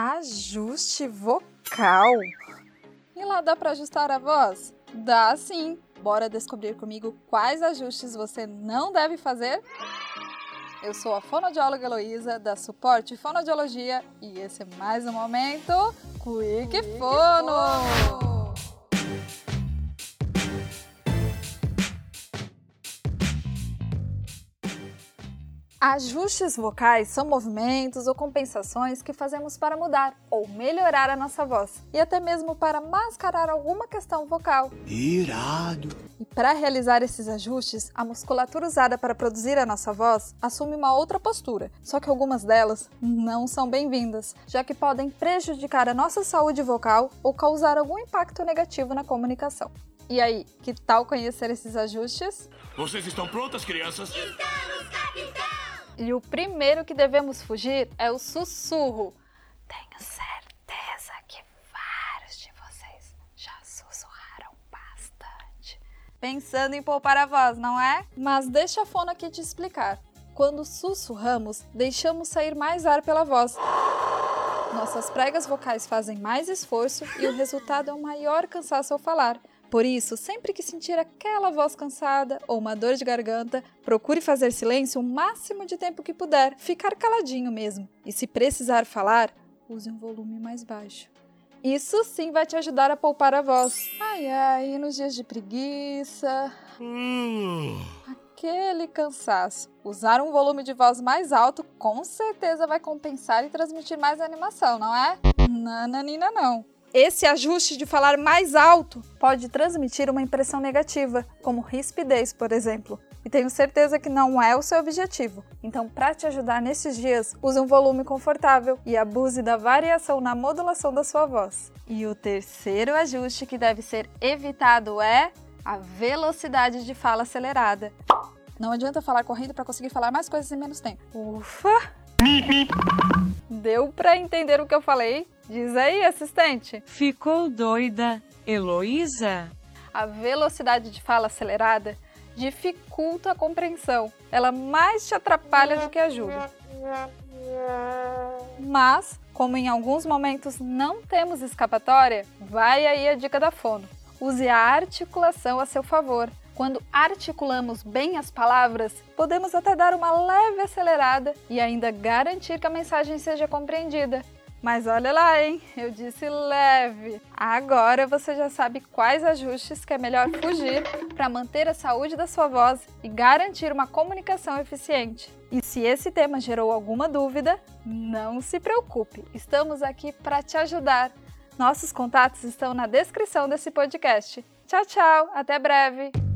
Ajuste vocal. E lá dá para ajustar a voz? Dá sim. Bora descobrir comigo quais ajustes você não deve fazer? Eu sou a fonoaudióloga Heloísa, da Suporte Fonoaudiologia, e esse é mais um momento Quick Fono! Ajustes vocais são movimentos ou compensações que fazemos para mudar ou melhorar a nossa voz e até mesmo para mascarar alguma questão vocal. Irado! E para realizar esses ajustes, a musculatura usada para produzir a nossa voz assume uma outra postura, só que algumas delas não são bem-vindas, já que podem prejudicar a nossa saúde vocal ou causar algum impacto negativo na comunicação. E aí, que tal conhecer esses ajustes? Vocês estão prontas, crianças? Capitão! E o primeiro que devemos fugir é o sussurro. Tenho certeza que vários de vocês já sussurraram bastante. Pensando em poupar a voz, não é? Mas deixa a fono aqui te explicar. Quando sussurramos, deixamos sair mais ar pela voz. Nossas pregas vocais fazem mais esforço e o resultado é um maior cansaço ao falar. Por isso, sempre que sentir aquela voz cansada ou uma dor de garganta, procure fazer silêncio o máximo de tempo que puder, ficar caladinho mesmo. E se precisar falar, use um volume mais baixo. Isso sim vai te ajudar a poupar a voz. Ai ai, nos dias de preguiça. Aquele cansaço. Usar um volume de voz mais alto com certeza vai compensar e transmitir mais animação, não é? Nananina não. Esse ajuste de falar mais alto pode transmitir uma impressão negativa, como rispidez, por exemplo. E tenho certeza que não é o seu objetivo. Então, para te ajudar nesses dias, use um volume confortável e abuse da variação na modulação da sua voz. E o terceiro ajuste que deve ser evitado é a velocidade de fala acelerada. Não adianta falar correndo para conseguir falar mais coisas em menos tempo. Ufa! Deu para entender o que eu falei? Diz aí, assistente. Ficou doida, Heloísa? A velocidade de fala acelerada dificulta a compreensão. Ela mais te atrapalha do que ajuda. Mas, como em alguns momentos não temos escapatória, vai aí a dica da fono. Use a articulação a seu favor. Quando articulamos bem as palavras, podemos até dar uma leve acelerada e ainda garantir que a mensagem seja compreendida. Mas olha lá, hein? Eu disse leve. Agora você já sabe quais ajustes que é melhor fugir para manter a saúde da sua voz e garantir uma comunicação eficiente. E se esse tema gerou alguma dúvida, não se preocupe, estamos aqui para te ajudar. Nossos contatos estão na descrição desse podcast. Tchau, tchau, até breve!